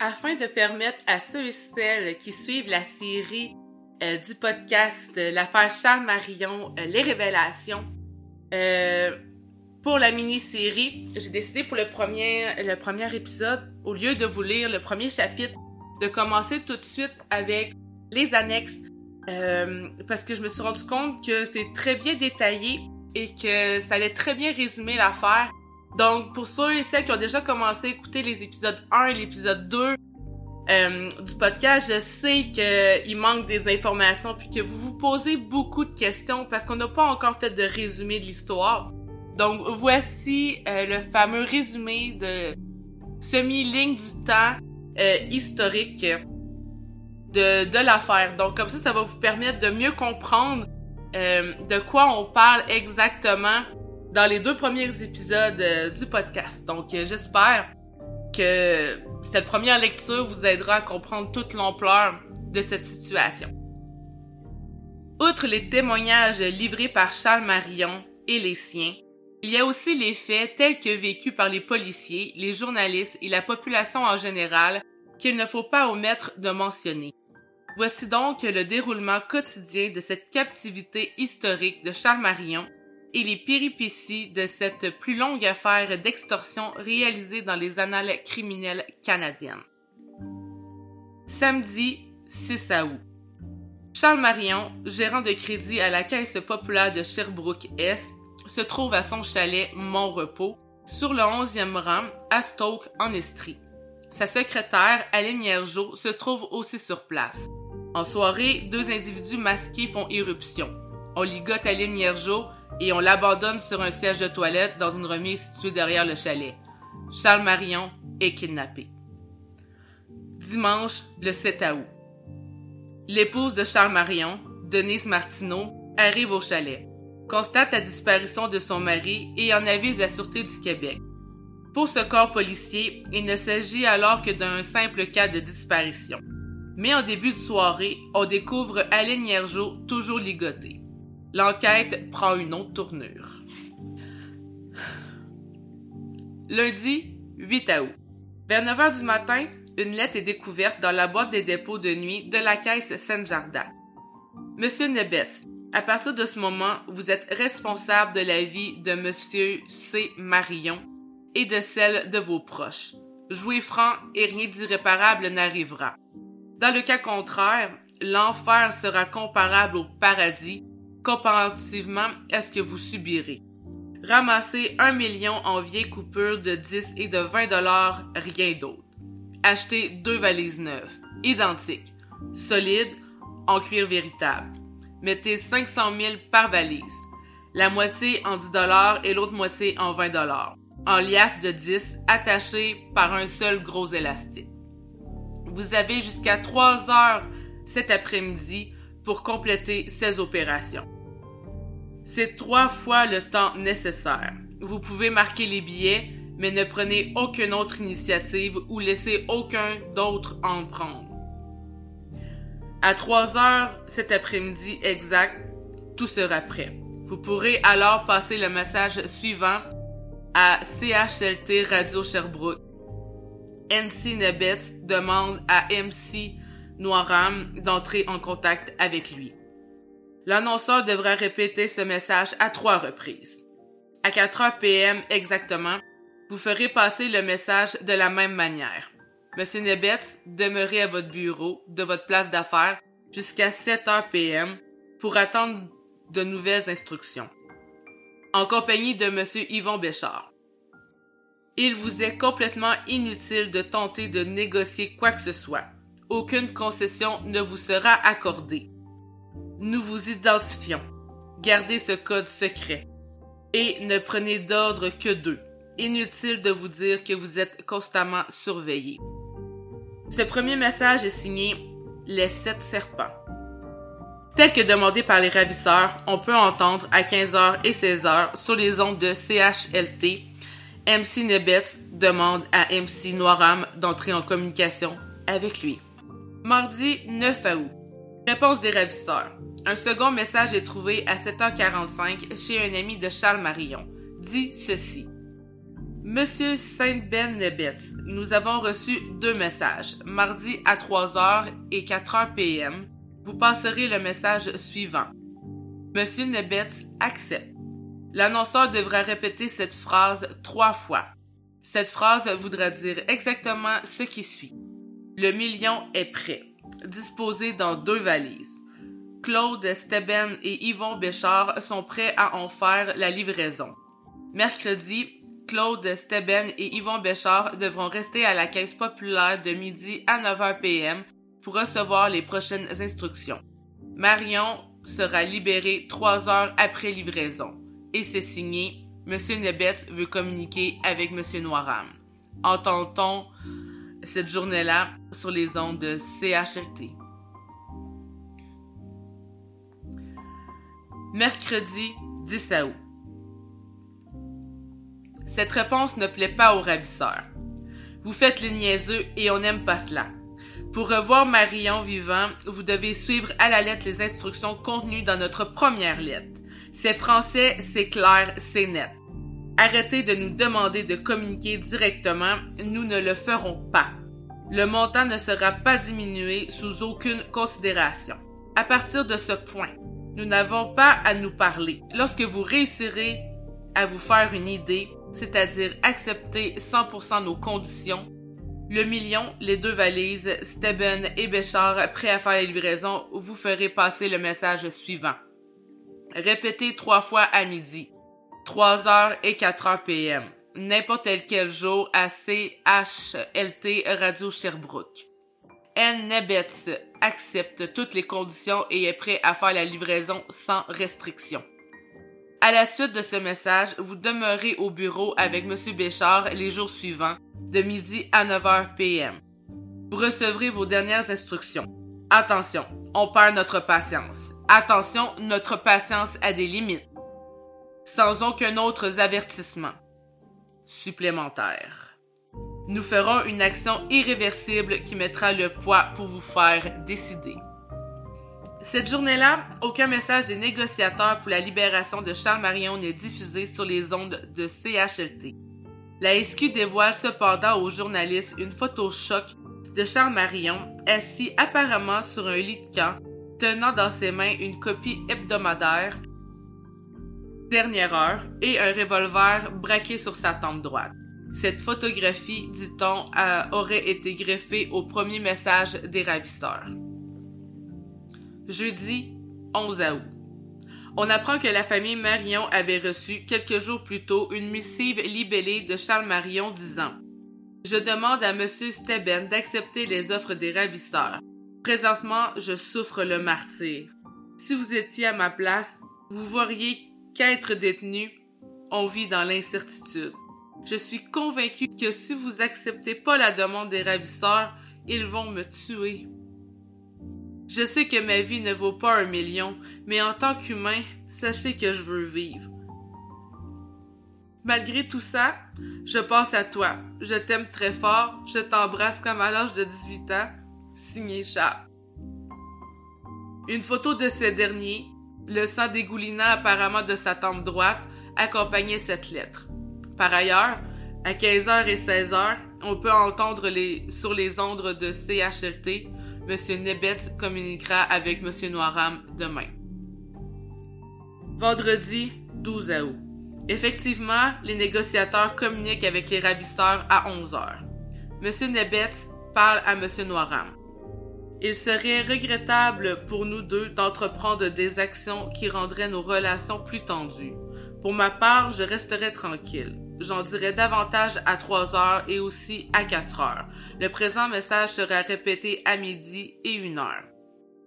afin de permettre à ceux et celles qui suivent la série euh, du podcast euh, L'affaire Charles Marion, euh, les révélations, pour la mini-série, j'ai décidé pour le premier, le premier épisode, au lieu de vous lire le premier chapitre, de commencer tout de suite avec les annexes, parce que je me suis rendu compte que c'est très bien détaillé et que ça allait très bien résumer l'affaire donc, pour ceux et celles qui ont déjà commencé à écouter les épisodes 1 et l'épisode 2 euh, du podcast, je sais qu'il manque des informations puis que vous vous posez beaucoup de questions parce qu'on n'a pas encore fait de résumé de l'histoire. Donc, voici euh, le fameux résumé de semi-ligne du temps euh, historique de, de l'affaire. Donc, comme ça, ça va vous permettre de mieux comprendre de quoi on parle exactement dans les deux premiers épisodes euh, du podcast. Donc, euh, j'espère que cette première lecture vous aidera à comprendre toute l'ampleur de cette situation. Outre les témoignages livrés par Charles Marion et les siens, il y a aussi les faits tels que vécus par les policiers, les journalistes et la population en général qu'il ne faut pas omettre de mentionner. Voici donc le déroulement quotidien de cette captivité historique de Charles Marion et les péripéties de cette plus longue affaire d'extorsion réalisée dans les annales criminelles canadiennes. Samedi 6 août. Charles Marion, gérant de crédit à la Caisse populaire de Sherbrooke-Est, se trouve à son chalet Mont-Repos, sur le 11e rang, à Stoke, en Estrie. Sa secrétaire, Aline Hiergeau, se trouve aussi sur place. En soirée, deux individus masqués font irruption. On ligote Aline Hiergeau et on l'abandonne sur un siège de toilette dans une remise située derrière le chalet. Charles Marion est kidnappé. Dimanche, le 7 août. L'épouse de Charles Marion, Denise Martineau, arrive au chalet, constate la disparition de son mari et en avise la Sûreté du Québec. Pour ce corps policier, il ne s'agit alors que d'un simple cas de disparition. Mais en début de soirée, on découvre Aline Hiergeau toujours ligotée. L'enquête prend une autre tournure. Lundi 8 août. Vers 9 h du matin, une lettre est découverte dans la boîte des dépôts de nuit de la caisse Saint-Jardin. Monsieur Nebetz, à partir de ce moment, vous êtes responsable de la vie de Monsieur C. Marion et de celle de vos proches. Jouez franc et rien d'irréparable n'arrivera. Dans le cas contraire, l'enfer sera comparable au paradis comparativement à ce que vous subirez. Ramassez un million en vieilles coupures de 10 et de 20 dollars, rien d'autre. Achetez deux valises neuves, identiques, solides, en cuir véritable. Mettez 500 000 par valise. La moitié en 10 dollars et l'autre moitié en 20 dollars. En liasse de 10, attachées par un seul gros élastique. Vous avez jusqu'à 3 heures cet après-midi pour compléter ces opérations. C'est trois fois le temps nécessaire. Vous pouvez marquer les billets, mais ne prenez aucune autre initiative ou laissez aucun d'autre en prendre. À 3 heures cet après-midi exact, tout sera prêt. Vous pourrez alors passer le message suivant à CHLT Radio Sherbrooke. NC Nebets demande à MC Noiram d'entrer en contact avec lui. L'annonceur devra répéter ce message à trois reprises. À 4 heures PM exactement, vous ferez passer le message de la même manière. Monsieur Nebetz, demeurez à votre bureau de votre place d'affaires jusqu'à 7 heures PM pour attendre de nouvelles instructions. En compagnie de Monsieur Yvon Béchard. Il vous est complètement inutile de tenter de négocier quoi que ce soit aucune concession ne vous sera accordée. Nous vous identifions. Gardez ce code secret. Et ne prenez d'ordre que deux. Inutile de vous dire que vous êtes constamment surveillé. Ce premier message est signé Les sept serpents. Tel que demandé par les ravisseurs, on peut entendre à 15h et 16h sur les ondes de CHLT, MC Nebets demande à MC Noiram d'entrer en communication avec lui. Mardi 9 août. Réponse des ravisseurs. Un second message est trouvé à 7h45 chez un ami de Charles Marion. Dit ceci. Monsieur Saint-Ben-Nebetz, nous avons reçu deux messages. Mardi à 3h et 4h PM, vous passerez le message suivant. Monsieur Nebetz accepte. L'annonceur devra répéter cette phrase trois fois. Cette phrase voudra dire exactement ce qui suit. Le million est prêt, disposé dans deux valises. Claude Steben et Yvon Béchard sont prêts à en faire la livraison. Mercredi, Claude Steben et Yvon Béchard devront rester à la caisse populaire de midi à 9h PM pour recevoir les prochaines instructions. Marion sera libéré trois heures après livraison. Et c'est signé Monsieur Nebetz veut communiquer avec Monsieur Noiram. Entend-on cette journée-là sur les ondes de CHRT. Mercredi 10 août. Cette réponse ne plaît pas aux ravisseurs. Vous faites les niaiseux et on n'aime pas cela. Pour revoir Marion vivant, vous devez suivre à la lettre les instructions contenues dans notre première lettre. C'est français, c'est clair, c'est net. Arrêtez de nous demander de communiquer directement, nous ne le ferons pas. Le montant ne sera pas diminué sous aucune considération. À partir de ce point, nous n'avons pas à nous parler. Lorsque vous réussirez à vous faire une idée, c'est-à-dire accepter 100% nos conditions, le million, les deux valises, Steben et Béchard prêts à faire la livraison, vous ferez passer le message suivant. Répétez trois fois à midi, 3 heures et 4 heures PM, n'importe quel jour à CHLT Radio Sherbrooke. N. Nebetz accepte toutes les conditions et est prêt à faire la livraison sans restriction. À la suite de ce message, vous demeurez au bureau avec M. Béchard les jours suivants de midi à 9h PM. Vous recevrez vos dernières instructions. Attention, on perd notre patience. Attention, notre patience a des limites. Sans aucun autre avertissement supplémentaire. Nous ferons une action irréversible qui mettra le poids pour vous faire décider. Cette journée-là, aucun message des négociateurs pour la libération de Charles Marion n'est diffusé sur les ondes de CHLT. La SQ dévoile cependant aux journalistes une photo choc de Charles Marion assis apparemment sur un lit de camp, tenant dans ses mains une copie hebdomadaire Dernière heure et un revolver braqué sur sa tempe droite. Cette photographie, dit-on, aurait été greffée au premier message des ravisseurs. Jeudi 11 août. On apprend que la famille Marion avait reçu quelques jours plus tôt une missive libellée de Charles Marion disant Je demande à M. Steben d'accepter les offres des ravisseurs. Présentement, je souffre le martyr. Si vous étiez à ma place, vous voiriez qu'être détenu, on vit dans l'incertitude. Je suis convaincu que si vous acceptez pas la demande des ravisseurs, ils vont me tuer. Je sais que ma vie ne vaut pas un million, mais en tant qu'humain, sachez que je veux vivre. Malgré tout ça, je pense à toi. Je t'aime très fort. Je t'embrasse comme à l'âge de 18 ans. Signé Chat. Une photo de ce dernier, le sang dégoulinant apparemment de sa tempe droite, accompagnait cette lettre. Par ailleurs, à 15h et 16h, on peut entendre les, sur les ondes de CHLT M. Nebet communiquera avec M. Noiram demain. Vendredi 12 août. Effectivement, les négociateurs communiquent avec les ravisseurs à 11 heures. M. Nebet parle à M. Noiram. Il serait regrettable pour nous deux d'entreprendre des actions qui rendraient nos relations plus tendues. Pour ma part, je resterai tranquille. J'en dirai davantage à 3 heures et aussi à 4 heures. Le présent message sera répété à midi et 1 heure.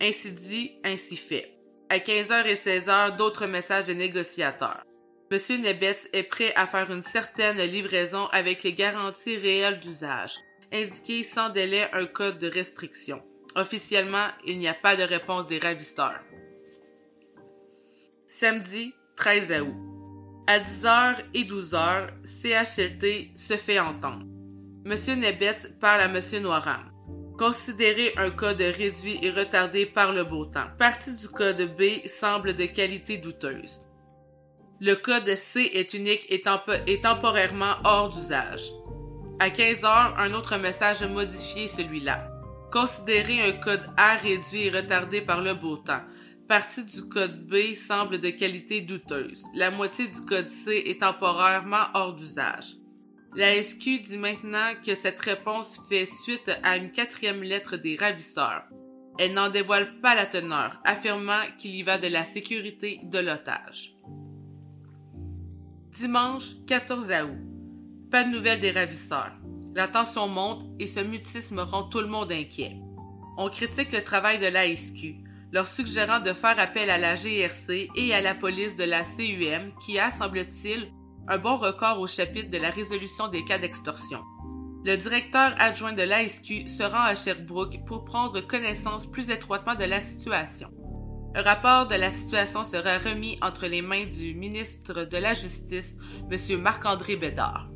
Ainsi dit, ainsi fait. À 15h et 16h, d'autres messages des négociateurs. Monsieur Nebetz est prêt à faire une certaine livraison avec les garanties réelles d'usage. Indiquez sans délai un code de restriction. Officiellement, il n'y a pas de réponse des ravisseurs. Samedi 13 août. À 10h et 12h, CHLT se fait entendre. M. Nebetz parle à M. Noiram. Considérez un code réduit et retardé par le beau temps. Partie du code B semble de qualité douteuse. Le code C est unique et, temporairement hors d'usage. À 15 heures, un autre message modifié celui-là. Considérez un code A réduit et retardé par le beau temps. Partie du code B semble de qualité douteuse. La moitié du code C est temporairement hors d'usage. La SQ dit maintenant que cette réponse fait suite à une quatrième lettre des ravisseurs. Elle n'en dévoile pas la teneur, affirmant qu'il y va de la sécurité de l'otage. Dimanche 14 août. Pas de nouvelles des ravisseurs. La tension monte et ce mutisme rend tout le monde inquiet. On critique le travail de l'ASQ, leur suggérant de faire appel à la GRC et à la police de la CUM qui a, semble-t-il, un bon record au chapitre de la résolution des cas d'extorsion. Le directeur adjoint de l'ASQ se rend à Sherbrooke pour prendre connaissance plus étroitement de la situation. Un rapport de la situation sera remis entre les mains du ministre de la Justice, M. Marc-André Bédard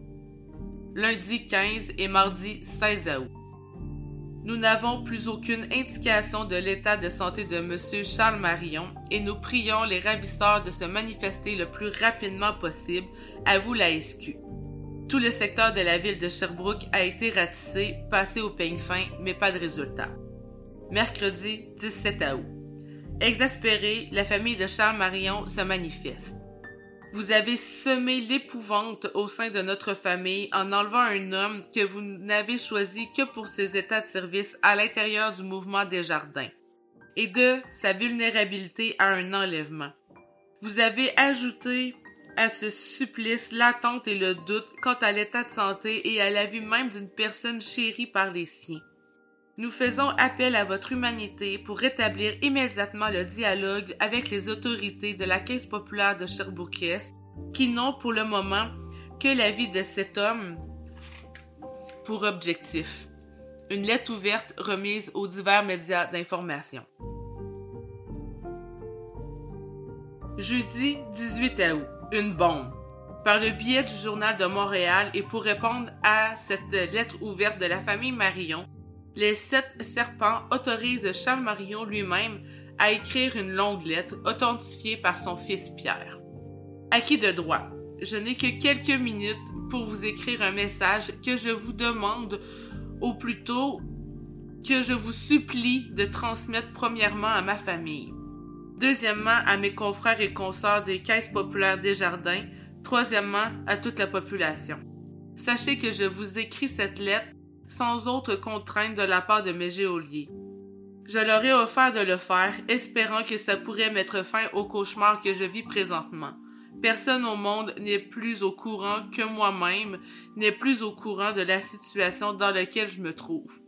lundi 15 et mardi 16 août. Nous n'avons plus aucune indication de l'état de santé de M. Charles Marion et nous prions les ravisseurs de se manifester le plus rapidement possible, avoue la SQ. Tout le secteur de la ville de Sherbrooke a été ratissé, passé au peigne fin, mais pas de résultat. Mercredi 17 août. Exaspérée, la famille de Charles Marion se manifeste. Vous avez semé l'épouvante au sein de notre famille en enlevant un homme que vous n'avez choisi que pour ses états de service à l'intérieur du mouvement des jardins et de sa vulnérabilité à un enlèvement. Vous avez ajouté à ce supplice l'attente et le doute quant à l'état de santé et à la vue même d'une personne chérie par les siens. Nous faisons appel à votre humanité pour rétablir immédiatement le dialogue avec les autorités de la Caisse populaire de Sherbrooke qui n'ont pour le moment que la vie de cet homme pour objectif. Une lettre ouverte remise aux divers médias d'information. Jeudi 18 août. Une bombe. Par le biais du Journal de Montréal et pour répondre à cette lettre ouverte de la famille Marion, les sept serpents autorisent Charles Marion lui-même à écrire une longue lettre authentifiée par son fils Pierre. À qui de droit? Je n'ai que quelques minutes pour vous écrire un message que je vous demande, ou plutôt que je vous supplie de transmettre premièrement à ma famille, deuxièmement à mes confrères et consorts des caisses populaires des jardins, troisièmement à toute la population. Sachez que je vous écris cette lettre sans autre contrainte de la part de mes géoliers. Je leur ai offert de le faire, espérant que ça pourrait mettre fin au cauchemar que je vis présentement. Personne au monde n'est plus au courant que moi-même, n'est plus au courant de la situation dans laquelle je me trouve.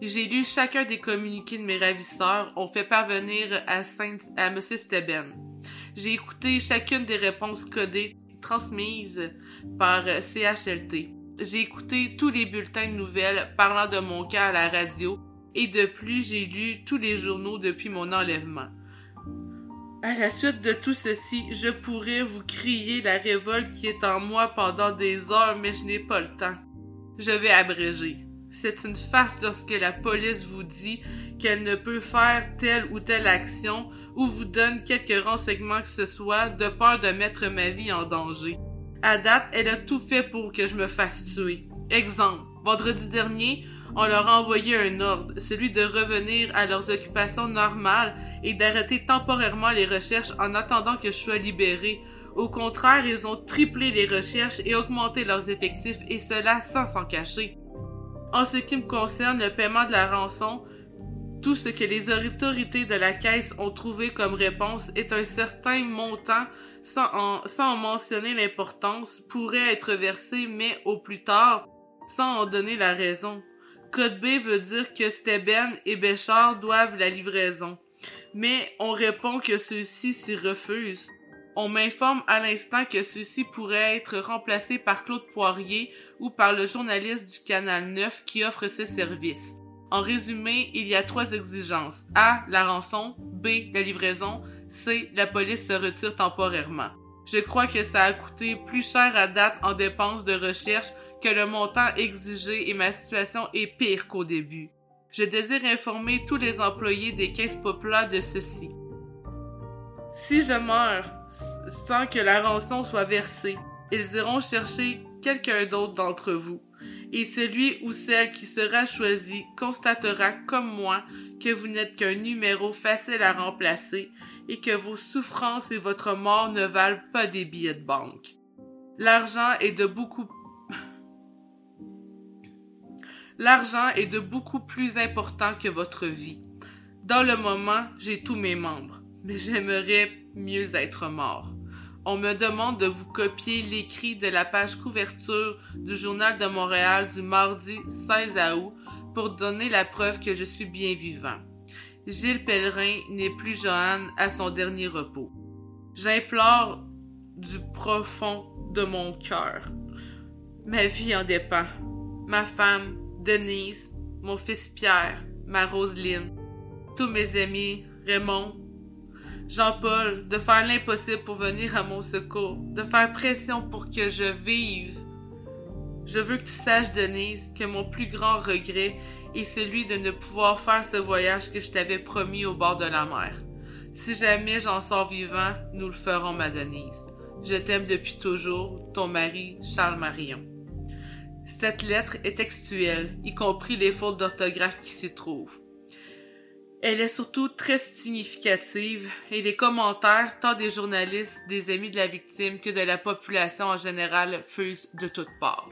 J'ai lu chacun des communiqués de mes ravisseurs, on fait parvenir à, Saint à M. Steben. J'ai écouté chacune des réponses codées transmises par CHLT. J'ai écouté tous les bulletins de nouvelles parlant de mon cas à la radio et de plus j'ai lu tous les journaux depuis mon enlèvement. À la suite de tout ceci, je pourrais vous crier la révolte qui est en moi pendant des heures, mais je n'ai pas le temps. Je vais abréger. C'est une farce lorsque la police vous dit qu'elle ne peut faire telle ou telle action ou vous donne quelques renseignements que ce soit de peur de mettre ma vie en danger. À date, elle a tout fait pour que je me fasse tuer. Exemple, vendredi dernier, on leur a envoyé un ordre, celui de revenir à leurs occupations normales et d'arrêter temporairement les recherches en attendant que je sois libéré. Au contraire, ils ont triplé les recherches et augmenté leurs effectifs, et cela sans s'en cacher. En ce qui me concerne, le paiement de la rançon, tout ce que les autorités de la caisse ont trouvé comme réponse est un certain montant sans en, mentionner l'importance pourrait être versé mais au plus tard sans en donner la raison. Code B veut dire que Steben et Béchard doivent la livraison. Mais on répond que ceux-ci s'y refusent. On m'informe à l'instant que ceux-ci pourraient être remplacés par Claude Poirier ou par le journaliste du Canal 9 qui offre ses services. En résumé, il y a trois exigences. A. La rançon. B. La livraison. C. La police se retire temporairement. Je crois que ça a coûté plus cher à date en dépenses de recherche que le montant exigé et ma situation est pire qu'au début. Je désire informer tous les employés des caisses populaires de ceci. Si je meurs, sans que la rançon soit versée. Ils iront chercher quelqu'un d'autre d'entre vous. Et celui ou celle qui sera choisi constatera comme moi que vous n'êtes qu'un numéro facile à remplacer et que vos souffrances et votre mort ne valent pas des billets de banque. L'argent est de beaucoup L'argent est de beaucoup plus important que votre vie. Dans le moment, j'ai tous mes membres, mais j'aimerais mieux être mort. On me demande de vous copier l'écrit de la page couverture du Journal de Montréal du mardi 16 août pour donner la preuve que je suis bien vivant. Gilles Pellerin n'est plus Johanne à son dernier repos. J'implore du profond de mon cœur. Ma vie en dépend. Ma femme, Denise, mon fils Pierre, ma Roseline, tous mes amis, Raymond, Jean-Paul, de faire l'impossible pour venir à mon secours, de faire pression pour que je vive. Je veux que tu saches, Denise, que mon plus grand regret est celui de ne pouvoir faire ce voyage que je t'avais promis au bord de la mer. Si jamais j'en sors vivant, nous le ferons, ma Denise. Je t'aime depuis toujours, ton mari, Charles Marion. Cette lettre est textuelle, y compris les fautes d'orthographe qui s'y trouvent. Elle est surtout très significative et les commentaires, tant des journalistes, des amis de la victime que de la population en général, fusent de toutes parts.